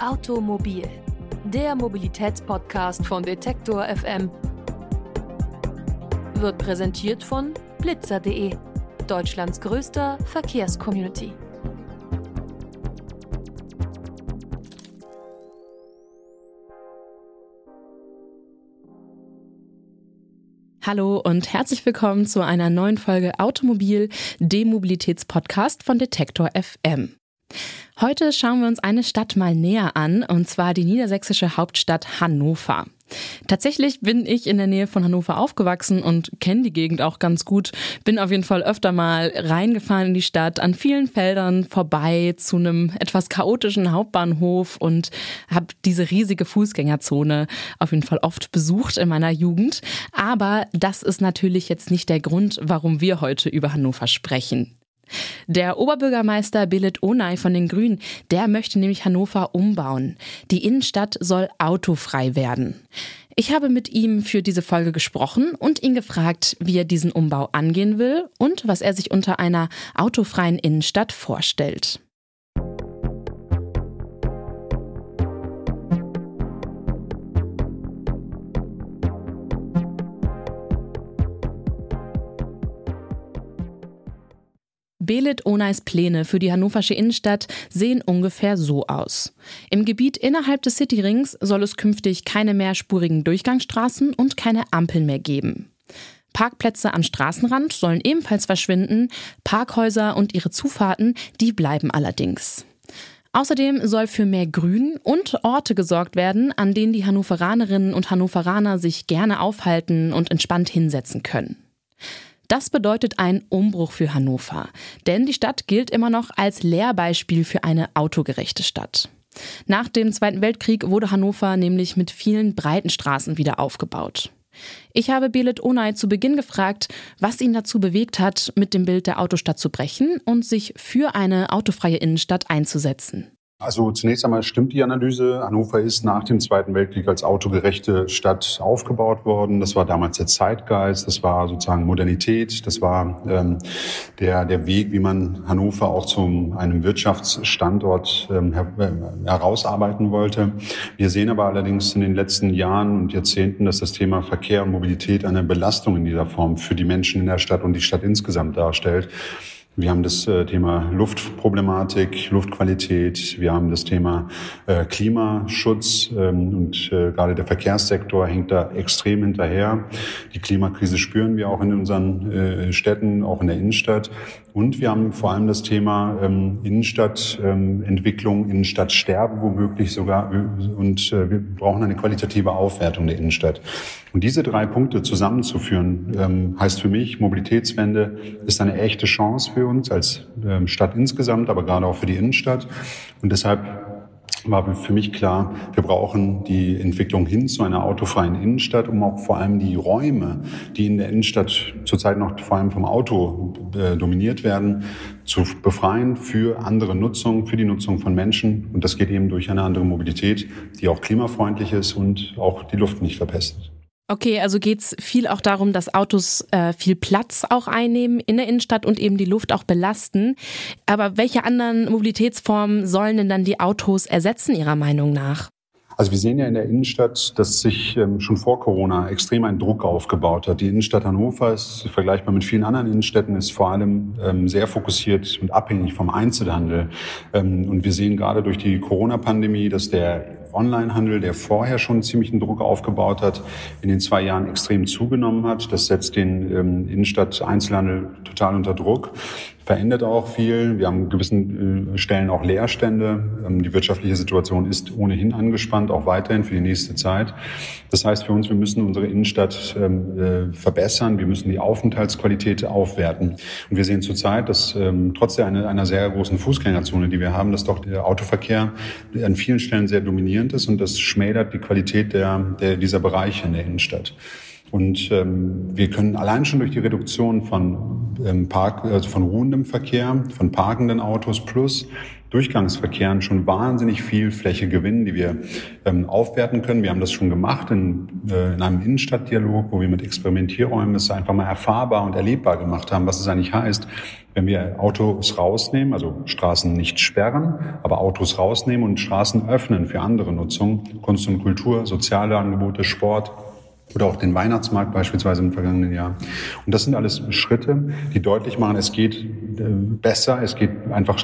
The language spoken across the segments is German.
Automobil, der Mobilitätspodcast von Detektor FM, wird präsentiert von blitzer.de, Deutschlands größter Verkehrscommunity. Hallo und herzlich willkommen zu einer neuen Folge Automobil, dem Mobilitätspodcast von Detektor FM. Heute schauen wir uns eine Stadt mal näher an, und zwar die niedersächsische Hauptstadt Hannover. Tatsächlich bin ich in der Nähe von Hannover aufgewachsen und kenne die Gegend auch ganz gut. Bin auf jeden Fall öfter mal reingefahren in die Stadt, an vielen Feldern vorbei zu einem etwas chaotischen Hauptbahnhof und habe diese riesige Fußgängerzone auf jeden Fall oft besucht in meiner Jugend. Aber das ist natürlich jetzt nicht der Grund, warum wir heute über Hannover sprechen. Der Oberbürgermeister Billet Onay von den Grünen, der möchte nämlich Hannover umbauen. Die Innenstadt soll autofrei werden. Ich habe mit ihm für diese Folge gesprochen und ihn gefragt, wie er diesen Umbau angehen will und was er sich unter einer autofreien Innenstadt vorstellt. Belit Oneis Pläne für die hannoversche Innenstadt sehen ungefähr so aus. Im Gebiet innerhalb des Cityrings soll es künftig keine mehrspurigen Durchgangsstraßen und keine Ampeln mehr geben. Parkplätze am Straßenrand sollen ebenfalls verschwinden, Parkhäuser und ihre Zufahrten, die bleiben allerdings. Außerdem soll für mehr Grün und Orte gesorgt werden, an denen die Hannoveranerinnen und Hannoveraner sich gerne aufhalten und entspannt hinsetzen können. Das bedeutet einen Umbruch für Hannover, denn die Stadt gilt immer noch als Lehrbeispiel für eine autogerechte Stadt. Nach dem Zweiten Weltkrieg wurde Hannover nämlich mit vielen breiten Straßen wieder aufgebaut. Ich habe Belit Onay zu Beginn gefragt, was ihn dazu bewegt hat, mit dem Bild der Autostadt zu brechen und sich für eine autofreie Innenstadt einzusetzen. Also zunächst einmal stimmt die Analyse. Hannover ist nach dem Zweiten Weltkrieg als autogerechte Stadt aufgebaut worden. Das war damals der Zeitgeist, das war sozusagen Modernität, das war ähm, der, der Weg, wie man Hannover auch zu einem Wirtschaftsstandort ähm, her äh, herausarbeiten wollte. Wir sehen aber allerdings in den letzten Jahren und Jahrzehnten, dass das Thema Verkehr und Mobilität eine Belastung in dieser Form für die Menschen in der Stadt und die Stadt insgesamt darstellt. Wir haben das äh, Thema Luftproblematik, Luftqualität. Wir haben das Thema äh, Klimaschutz ähm, und äh, gerade der Verkehrssektor hängt da extrem hinterher. Die Klimakrise spüren wir auch in unseren Städten, auch in der Innenstadt. Und wir haben vor allem das Thema ähm, Innenstadtentwicklung, ähm, Innenstadtsterben womöglich sogar. Und wir brauchen eine qualitative Aufwertung der Innenstadt. Und diese drei Punkte zusammenzuführen, heißt für mich, Mobilitätswende ist eine echte Chance für uns als ähm, Stadt insgesamt, aber gerade auch für die Innenstadt. Und deshalb war für mich klar, wir brauchen die Entwicklung hin zu einer autofreien Innenstadt, um auch vor allem die Räume, die in der Innenstadt zurzeit noch vor allem vom Auto äh, dominiert werden, zu befreien für andere Nutzung, für die Nutzung von Menschen. Und das geht eben durch eine andere Mobilität, die auch klimafreundlich ist und auch die Luft nicht verpestet. Okay, also geht's viel auch darum, dass Autos äh, viel Platz auch einnehmen in der Innenstadt und eben die Luft auch belasten. Aber welche anderen Mobilitätsformen sollen denn dann die Autos ersetzen, Ihrer Meinung nach? Also wir sehen ja in der Innenstadt, dass sich ähm, schon vor Corona extrem ein Druck aufgebaut hat. Die Innenstadt Hannover ist vergleichbar mit vielen anderen Innenstädten, ist vor allem ähm, sehr fokussiert und abhängig vom Einzelhandel. Ähm, und wir sehen gerade durch die Corona-Pandemie, dass der Onlinehandel, der vorher schon ziemlichen Druck aufgebaut hat, in den zwei Jahren extrem zugenommen hat. Das setzt den ähm, Innenstadt-Einzelhandel total unter Druck verändert auch viel. Wir haben an gewissen äh, Stellen auch Leerstände. Ähm, die wirtschaftliche Situation ist ohnehin angespannt, auch weiterhin für die nächste Zeit. Das heißt für uns, wir müssen unsere Innenstadt ähm, äh, verbessern. Wir müssen die Aufenthaltsqualität aufwerten. Und wir sehen zurzeit, dass ähm, trotz einer, sehr großen Fußgängerzone, die wir haben, dass doch der Autoverkehr an vielen Stellen sehr dominierend ist und das schmälert die Qualität der, der dieser Bereiche in der Innenstadt. Und ähm, wir können allein schon durch die Reduktion von ähm, Park, also von ruhendem Verkehr, von parkenden Autos plus Durchgangsverkehren schon wahnsinnig viel Fläche gewinnen, die wir ähm, aufwerten können. Wir haben das schon gemacht in, äh, in einem Innenstadtdialog, wo wir mit Experimentierräumen es einfach mal erfahrbar und erlebbar gemacht haben, was es eigentlich heißt, wenn wir Autos rausnehmen, also Straßen nicht sperren, aber Autos rausnehmen und Straßen öffnen für andere Nutzung, Kunst und Kultur, soziale Angebote, Sport, oder auch den Weihnachtsmarkt beispielsweise im vergangenen Jahr. Und das sind alles Schritte, die deutlich machen, es geht äh, besser, es geht einfach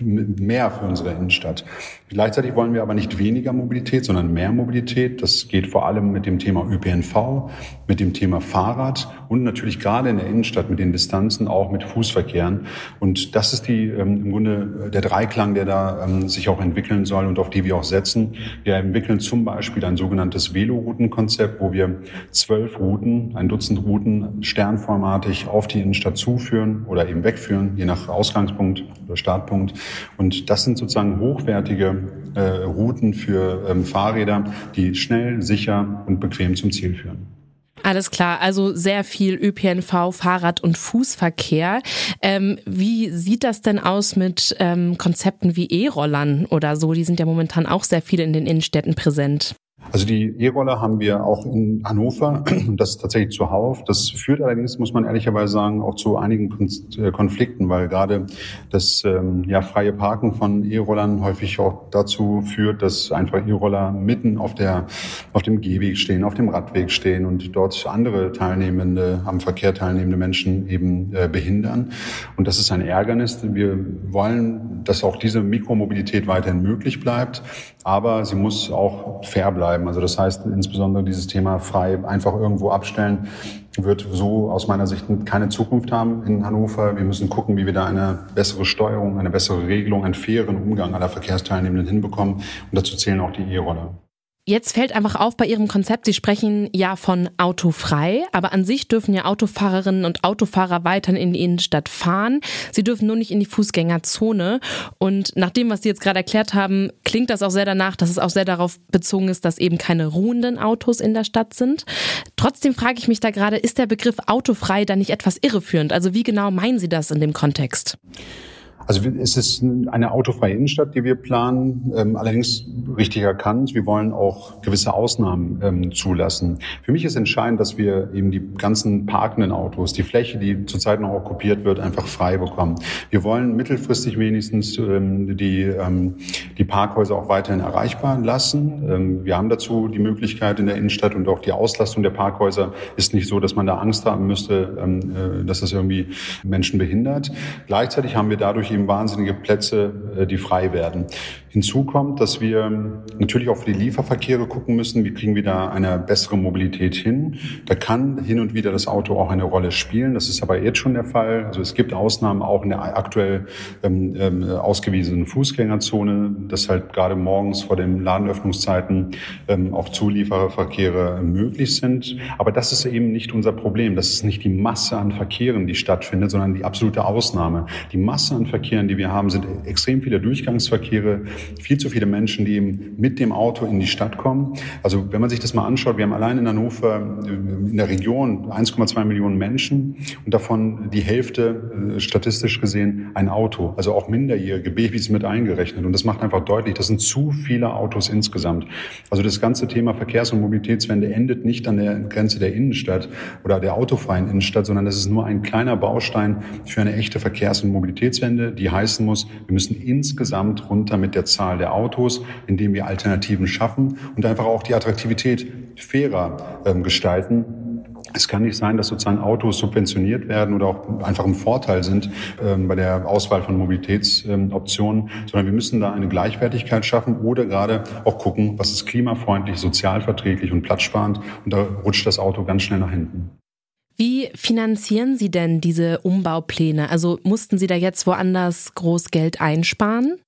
mehr für unsere Innenstadt. Gleichzeitig wollen wir aber nicht weniger Mobilität, sondern mehr Mobilität. Das geht vor allem mit dem Thema ÖPNV, mit dem Thema Fahrrad und natürlich gerade in der Innenstadt mit den Distanzen auch mit Fußverkehren. Und das ist die ähm, im Grunde der Dreiklang, der da ähm, sich auch entwickeln soll und auf die wir auch setzen. Wir entwickeln zum Beispiel ein sogenanntes Veloroutenkonzept, wo wir zwölf Routen, ein Dutzend Routen sternformatig auf die Innenstadt zuführen oder eben wegführen, je nach Ausgangspunkt oder Startpunkt. Und das sind sozusagen hochwertige äh, Routen für ähm, Fahrräder, die schnell, sicher und bequem zum Ziel führen. Alles klar, also sehr viel ÖPNV, Fahrrad- und Fußverkehr. Ähm, wie sieht das denn aus mit ähm, Konzepten wie E-Rollern oder so? Die sind ja momentan auch sehr viel in den Innenstädten präsent. Also die E-Roller haben wir auch in Hannover das ist tatsächlich zuhauf. Das führt allerdings, muss man ehrlicherweise sagen, auch zu einigen äh, Konflikten, weil gerade das ähm, ja, freie Parken von E-Rollern häufig auch dazu führt, dass einfach E-Roller mitten auf, der, auf dem Gehweg stehen, auf dem Radweg stehen und dort andere teilnehmende, am Verkehr teilnehmende Menschen eben äh, behindern. Und das ist ein Ärgernis. Wir wollen, dass auch diese Mikromobilität weiterhin möglich bleibt, aber sie muss auch fair bleiben. Also das heißt insbesondere dieses Thema frei einfach irgendwo abstellen wird so aus meiner Sicht keine Zukunft haben in Hannover. Wir müssen gucken, wie wir da eine bessere Steuerung, eine bessere Regelung, einen fairen Umgang aller Verkehrsteilnehmenden hinbekommen. Und dazu zählen auch die E-Roller. Jetzt fällt einfach auf bei Ihrem Konzept, Sie sprechen ja von autofrei, aber an sich dürfen ja Autofahrerinnen und Autofahrer weiterhin in die Innenstadt fahren. Sie dürfen nur nicht in die Fußgängerzone. Und nach dem, was Sie jetzt gerade erklärt haben, klingt das auch sehr danach, dass es auch sehr darauf bezogen ist, dass eben keine ruhenden Autos in der Stadt sind. Trotzdem frage ich mich da gerade, ist der Begriff autofrei da nicht etwas irreführend? Also wie genau meinen Sie das in dem Kontext? Also es ist eine autofreie Innenstadt, die wir planen, ähm, allerdings richtig erkannt. Wir wollen auch gewisse Ausnahmen ähm, zulassen. Für mich ist entscheidend, dass wir eben die ganzen parkenden Autos, die Fläche, die zurzeit noch okkupiert wird, einfach frei bekommen. Wir wollen mittelfristig wenigstens ähm, die, die Parkhäuser auch weiterhin erreichbar lassen. Wir haben dazu die Möglichkeit in der Innenstadt und auch die Auslastung der Parkhäuser ist nicht so, dass man da Angst haben müsste, äh, dass das irgendwie Menschen behindert. Gleichzeitig haben wir dadurch eben wahnsinnige Plätze, äh, die frei werden. Hinzu kommt, dass wir natürlich auch für die Lieferverkehre gucken müssen, wie kriegen wir da eine bessere Mobilität hin. Da kann hin und wieder das Auto auch eine Rolle spielen. Das ist aber jetzt schon der Fall. Also es gibt Ausnahmen auch in der aktuell ähm, ähm, ausgewiesenen Fußgängerzone, dass halt gerade morgens vor den Ladenöffnungszeiten ähm, auch Zulieferverkehre möglich sind. Aber das ist eben nicht unser Problem. Das ist nicht die Masse an Verkehren, die stattfindet, sondern die absolute Ausnahme. Die Masse an Verkehren, die wir haben, sind extrem viele Durchgangsverkehre, viel zu viele Menschen, die eben mit dem Auto in die Stadt kommen. Also wenn man sich das mal anschaut, wir haben allein in Hannover äh, in der Region 1,2 Millionen Menschen und davon die Hälfte äh, statistisch gesehen ein Auto, also auch minderjährige Babys mit eingerechnet. Und das macht einfach deutlich, das sind zu viele Autos insgesamt. Also das ganze Thema Verkehrs- und Mobilitätswende endet nicht an der Grenze der Innenstadt oder der autofreien Innenstadt, sondern das ist nur ein kleiner Baustein für eine echte Verkehrs- und Mobilitätswende, die heißen muss, wir müssen insgesamt runter mit der Zahl der Autos, indem wir Alternativen schaffen und einfach auch die Attraktivität fairer ähm, gestalten. Es kann nicht sein, dass sozusagen Autos subventioniert werden oder auch einfach im Vorteil sind ähm, bei der Auswahl von Mobilitätsoptionen, ähm, sondern wir müssen da eine Gleichwertigkeit schaffen oder gerade auch gucken, was ist klimafreundlich, sozialverträglich und platzsparend. Und da rutscht das Auto ganz schnell nach hinten. Wie finanzieren Sie denn diese Umbaupläne? Also mussten Sie da jetzt woanders groß Geld einsparen?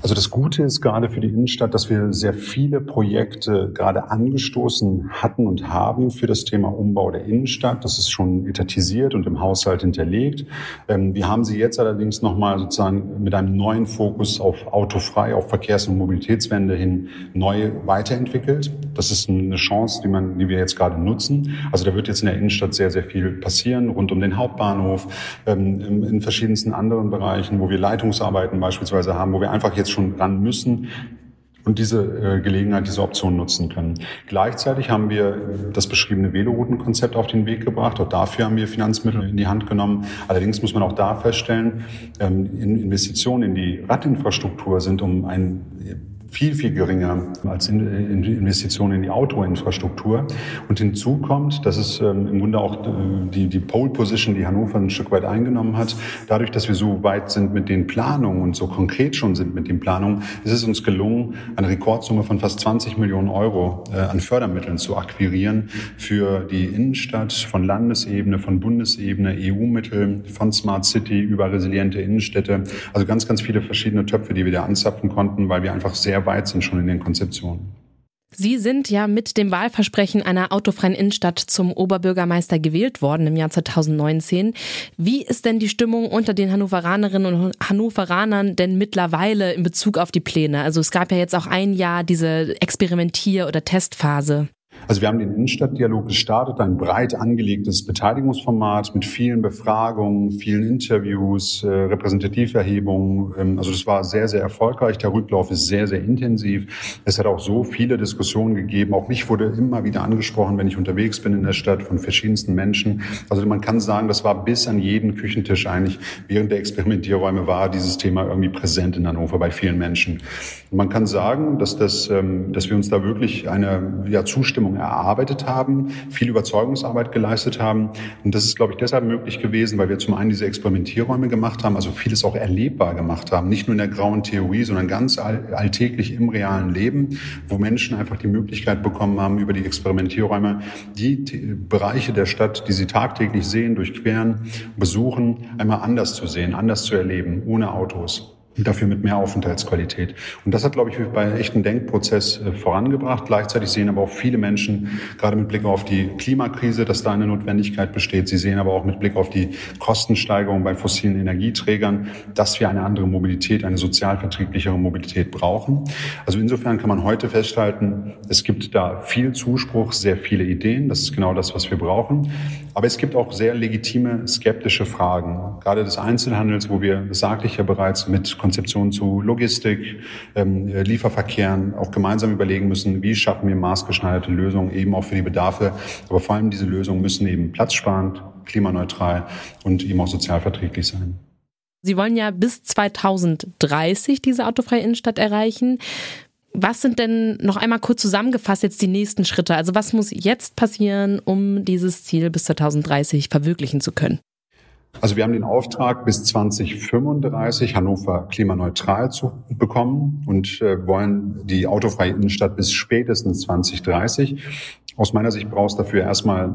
Also das Gute ist gerade für die Innenstadt, dass wir sehr viele Projekte gerade angestoßen hatten und haben für das Thema Umbau der Innenstadt. Das ist schon etatisiert und im Haushalt hinterlegt. Ähm, wir haben sie jetzt allerdings nochmal sozusagen mit einem neuen Fokus auf autofrei, auf Verkehrs- und Mobilitätswende hin neu weiterentwickelt. Das ist eine Chance, die man, die wir jetzt gerade nutzen. Also da wird jetzt in der Innenstadt sehr, sehr viel passieren, rund um den Hauptbahnhof, ähm, in verschiedensten anderen Bereichen, wo wir Leitungsarbeiten beispielsweise haben, wo wir einfach jetzt jetzt schon ran müssen und diese äh, Gelegenheit, diese Option nutzen können. Gleichzeitig haben wir das beschriebene Veloroutenkonzept auf den Weg gebracht. Auch dafür haben wir Finanzmittel in die Hand genommen. Allerdings muss man auch da feststellen, ähm, Investitionen in die Radinfrastruktur sind um ein viel, viel geringer als Investitionen in die Autoinfrastruktur. Und hinzu kommt, dass es ähm, im Grunde auch äh, die, die Pole Position, die Hannover ein Stück weit eingenommen hat, dadurch, dass wir so weit sind mit den Planungen und so konkret schon sind mit den Planungen, ist es uns gelungen, eine Rekordsumme von fast 20 Millionen Euro äh, an Fördermitteln zu akquirieren für die Innenstadt von Landesebene, von Bundesebene, EU-Mittel, von Smart City über resiliente Innenstädte. Also ganz, ganz viele verschiedene Töpfe, die wir da anzapfen konnten, weil wir einfach sehr sehr weit sind schon in den Konzeptionen. Sie sind ja mit dem Wahlversprechen einer autofreien Innenstadt zum Oberbürgermeister gewählt worden im Jahr 2019. Wie ist denn die Stimmung unter den Hannoveranerinnen und Hannoveranern denn mittlerweile in Bezug auf die Pläne? Also es gab ja jetzt auch ein Jahr diese Experimentier- oder Testphase. Also wir haben den Innenstadtdialog gestartet, ein breit angelegtes Beteiligungsformat mit vielen Befragungen, vielen Interviews, äh, Repräsentativerhebungen. Ähm, also das war sehr, sehr erfolgreich. Der Rücklauf ist sehr, sehr intensiv. Es hat auch so viele Diskussionen gegeben. Auch mich wurde immer wieder angesprochen, wenn ich unterwegs bin in der Stadt von verschiedensten Menschen. Also man kann sagen, das war bis an jeden Küchentisch eigentlich während der Experimentierräume war dieses Thema irgendwie präsent in Hannover bei vielen Menschen. Und man kann sagen, dass das, ähm, dass wir uns da wirklich eine ja, Zustimmung erarbeitet haben, viel Überzeugungsarbeit geleistet haben. Und das ist, glaube ich, deshalb möglich gewesen, weil wir zum einen diese Experimentierräume gemacht haben, also vieles auch erlebbar gemacht haben, nicht nur in der grauen Theorie, sondern ganz alltäglich im realen Leben, wo Menschen einfach die Möglichkeit bekommen haben, über die Experimentierräume die Bereiche der Stadt, die sie tagtäglich sehen, durchqueren, besuchen, einmal anders zu sehen, anders zu erleben, ohne Autos dafür mit mehr Aufenthaltsqualität. Und das hat, glaube ich, bei echten Denkprozess äh, vorangebracht. Gleichzeitig sehen aber auch viele Menschen, gerade mit Blick auf die Klimakrise, dass da eine Notwendigkeit besteht. Sie sehen aber auch mit Blick auf die Kostensteigerung bei fossilen Energieträgern, dass wir eine andere Mobilität, eine sozialverträglichere Mobilität brauchen. Also insofern kann man heute festhalten, es gibt da viel Zuspruch, sehr viele Ideen. Das ist genau das, was wir brauchen. Aber es gibt auch sehr legitime skeptische Fragen, gerade des Einzelhandels, wo wir, das sagte ich ja bereits, mit Konzeptionen zu Logistik, ähm, Lieferverkehren auch gemeinsam überlegen müssen, wie schaffen wir maßgeschneiderte Lösungen eben auch für die Bedarfe. Aber vor allem diese Lösungen müssen eben platzsparend, klimaneutral und eben auch sozialverträglich sein. Sie wollen ja bis 2030 diese autofreie Innenstadt erreichen. Was sind denn noch einmal kurz zusammengefasst jetzt die nächsten Schritte? Also was muss jetzt passieren, um dieses Ziel bis 2030 verwirklichen zu können? Also wir haben den Auftrag, bis 2035 Hannover klimaneutral zu bekommen und äh, wollen die autofreie Innenstadt bis spätestens 2030. Aus meiner Sicht braucht es dafür erstmal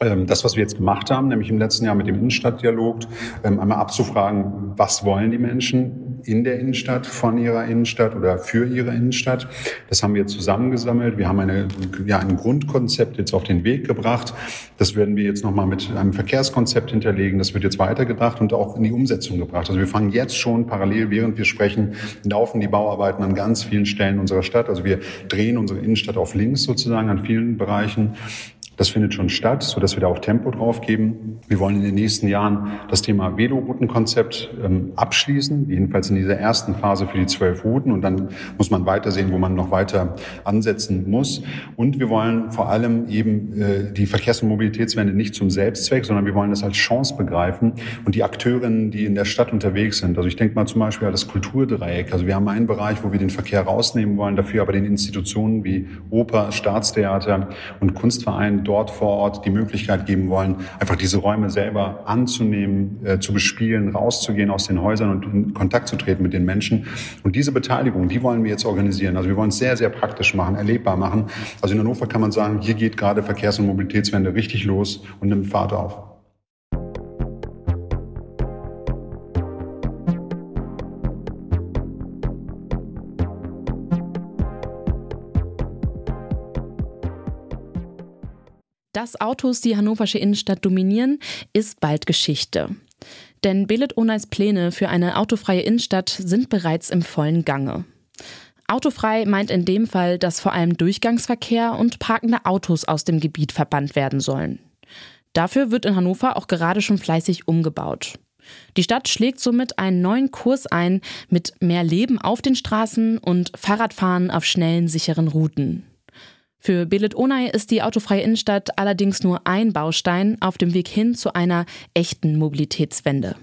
ähm, das, was wir jetzt gemacht haben, nämlich im letzten Jahr mit dem Innenstadtdialog, ähm, einmal abzufragen, was wollen die Menschen in der Innenstadt, von ihrer Innenstadt oder für ihre Innenstadt. Das haben wir zusammengesammelt. Wir haben eine, ja, ein Grundkonzept jetzt auf den Weg gebracht. Das werden wir jetzt nochmal mit einem Verkehrskonzept hinterlegen. Das wird jetzt weitergedacht und auch in die Umsetzung gebracht. Also wir fangen jetzt schon parallel, während wir sprechen, laufen die Bauarbeiten an ganz vielen Stellen unserer Stadt. Also wir drehen unsere Innenstadt auf links sozusagen an vielen Bereichen. Das findet schon statt, so dass wir da auch Tempo drauf geben. Wir wollen in den nächsten Jahren das Thema Veloroutenkonzept ähm, abschließen, jedenfalls in dieser ersten Phase für die zwölf Routen. Und dann muss man weitersehen, wo man noch weiter ansetzen muss. Und wir wollen vor allem eben äh, die Verkehrs- und Mobilitätswende nicht zum Selbstzweck, sondern wir wollen das als Chance begreifen und die Akteurinnen, die in der Stadt unterwegs sind. Also ich denke mal zum Beispiel an das Kulturdreieck. Also wir haben einen Bereich, wo wir den Verkehr rausnehmen wollen, dafür aber den Institutionen wie Oper, Staatstheater und Kunstvereine dort vor Ort die Möglichkeit geben wollen, einfach diese Räume selber anzunehmen, äh, zu bespielen, rauszugehen aus den Häusern und in Kontakt zu treten mit den Menschen. Und diese Beteiligung, die wollen wir jetzt organisieren. Also wir wollen es sehr, sehr praktisch machen, erlebbar machen. Also in Hannover kann man sagen, hier geht gerade Verkehrs- und Mobilitätswende richtig los und nimmt Fahrt auf. Dass Autos die hannoversche Innenstadt dominieren, ist bald Geschichte. Denn Belet Oneis Pläne für eine autofreie Innenstadt sind bereits im vollen Gange. Autofrei meint in dem Fall, dass vor allem Durchgangsverkehr und parkende Autos aus dem Gebiet verbannt werden sollen. Dafür wird in Hannover auch gerade schon fleißig umgebaut. Die Stadt schlägt somit einen neuen Kurs ein mit mehr Leben auf den Straßen und Fahrradfahren auf schnellen, sicheren Routen. Für Belet Onay ist die autofreie Innenstadt allerdings nur ein Baustein auf dem Weg hin zu einer echten Mobilitätswende.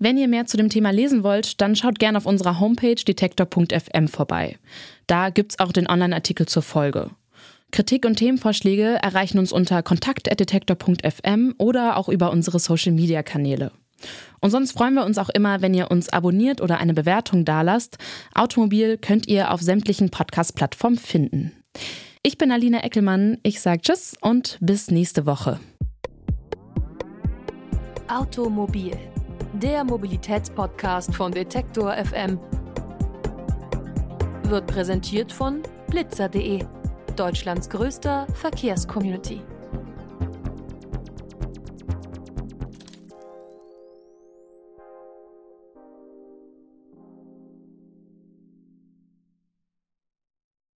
Wenn ihr mehr zu dem Thema lesen wollt, dann schaut gerne auf unserer Homepage detektor.fm vorbei. Da gibt's auch den Online-Artikel zur Folge. Kritik und Themenvorschläge erreichen uns unter kontakt.detektor.fm oder auch über unsere Social-Media-Kanäle. Und sonst freuen wir uns auch immer, wenn ihr uns abonniert oder eine Bewertung dalasst. Automobil könnt ihr auf sämtlichen Podcast-Plattformen finden. Ich bin Alina Eckelmann. Ich sage Tschüss und bis nächste Woche. Automobil, der Mobilitätspodcast von Detektor FM, wird präsentiert von blitzer.de, Deutschlands größter Verkehrscommunity.